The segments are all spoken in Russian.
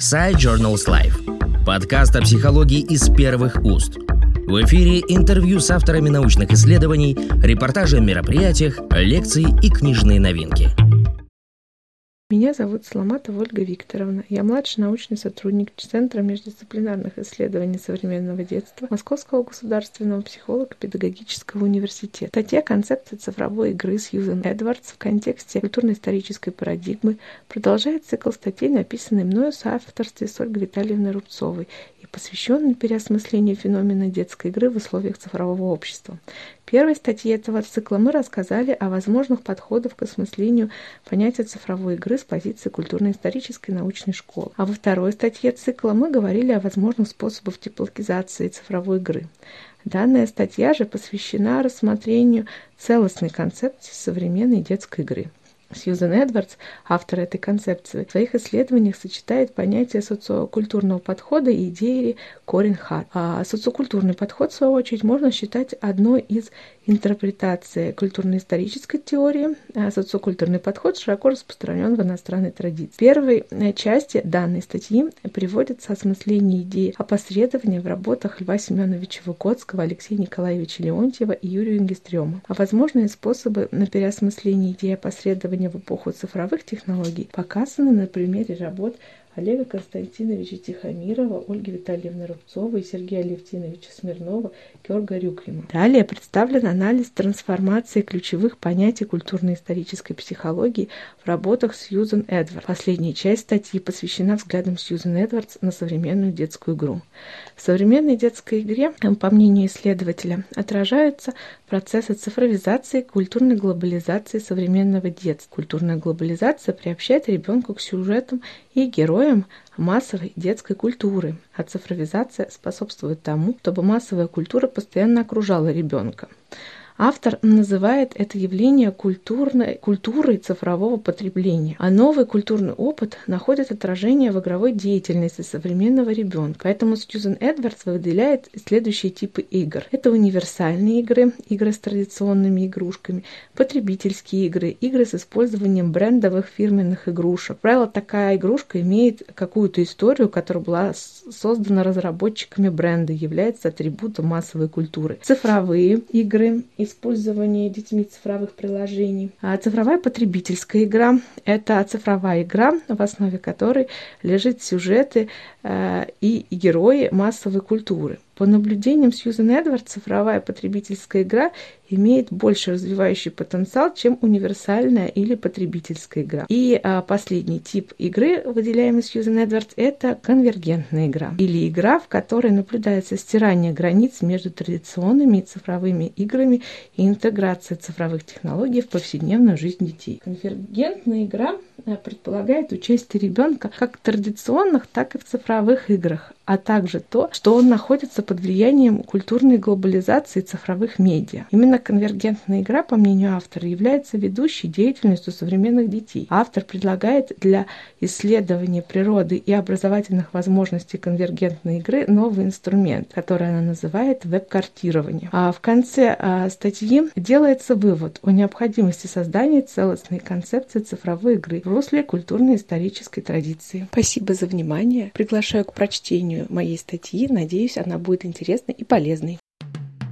Side Journals Life. Подкаст о психологии из первых уст. В эфире интервью с авторами научных исследований, репортажи о мероприятиях, лекции и книжные новинки. Меня зовут Сломатова Ольга Викторовна. Я младший научный сотрудник Центра междисциплинарных исследований современного детства Московского государственного психолого-педагогического университета. Статья «Концепция цифровой игры» Сьюзен Эдвардс в контексте культурно-исторической парадигмы продолжает цикл статей, написанный мною в соавторстве с Ольгой Витальевной Рубцовой и посвященный переосмыслению феномена детской игры в условиях цифрового общества. Первой статье этого цикла мы рассказали о возможных подходах к осмыслению понятия цифровой игры с позиции культурно-исторической научной школы. А во второй статье цикла мы говорили о возможных способах теплокизации цифровой игры. Данная статья же посвящена рассмотрению целостной концепции современной детской игры. Сьюзен Эдвардс, автор этой концепции, в своих исследованиях сочетает понятие социокультурного подхода и идеи Корин Харт. А социокультурный подход, в свою очередь, можно считать одной из интерпретаций культурно-исторической теории. А социокультурный подход широко распространен в иностранной традиции. В первой части данной статьи приводится осмысление идеи опосредования в работах Льва Семеновича Выгодского, Алексея Николаевича Леонтьева и Юрия Ингестрема, а возможные способы на переосмысление идеи опосредования исследования в эпоху цифровых технологий показаны на примере работ Олега Константиновича Тихомирова, Ольги Витальевны Рубцовой, Сергея Левтиновича Смирнова, Георга Рюкрима. Далее представлен анализ трансформации ключевых понятий культурно-исторической психологии в работах Сьюзен Эдвард. Последняя часть статьи посвящена взглядам Сьюзен Эдвардс на современную детскую игру. В современной детской игре, по мнению исследователя, отражаются процессы цифровизации, культурной глобализации современного детства. Культурная глобализация приобщает ребенка к сюжетам и героям массовой детской культуры, а цифровизация способствует тому, чтобы массовая культура постоянно окружала ребенка. Автор называет это явление культурной, культурой цифрового потребления, а новый культурный опыт находит отражение в игровой деятельности современного ребенка. Поэтому Сьюзен Эдвардс выделяет следующие типы игр. Это универсальные игры, игры с традиционными игрушками, потребительские игры, игры с использованием брендовых фирменных игрушек. Как правило, такая игрушка имеет какую-то историю, которая была создана разработчиками бренда, является атрибутом массовой культуры. Цифровые игры и использование детьми цифровых приложений. А цифровая потребительская игра – это цифровая игра, в основе которой лежит сюжеты э, и герои массовой культуры. По наблюдениям Сьюзен Эдвард, цифровая потребительская игра имеет больше развивающий потенциал, чем универсальная или потребительская игра. И а, последний тип игры, выделяемый Сьюзен Эдвардс, это конвергентная игра. Или игра, в которой наблюдается стирание границ между традиционными и цифровыми играми и интеграция цифровых технологий в повседневную жизнь детей. Конвергентная игра а, предполагает участие ребенка как в традиционных, так и в цифровых играх, а также то, что он находится под влиянием культурной глобализации цифровых медиа. Именно конвергентная игра, по мнению автора, является ведущей деятельностью современных детей. Автор предлагает для исследования природы и образовательных возможностей конвергентной игры новый инструмент, который она называет веб-картирование. А в конце а, статьи делается вывод о необходимости создания целостной концепции цифровой игры в русле культурно-исторической традиции. Спасибо за внимание. Приглашаю к прочтению моей статьи. Надеюсь, она будет интересной и полезной.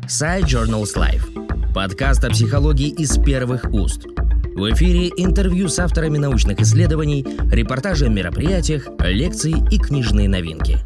Side Journals Life. Подкаст о психологии из первых уст. В эфире интервью с авторами научных исследований, репортажи о мероприятиях, лекции и книжные новинки.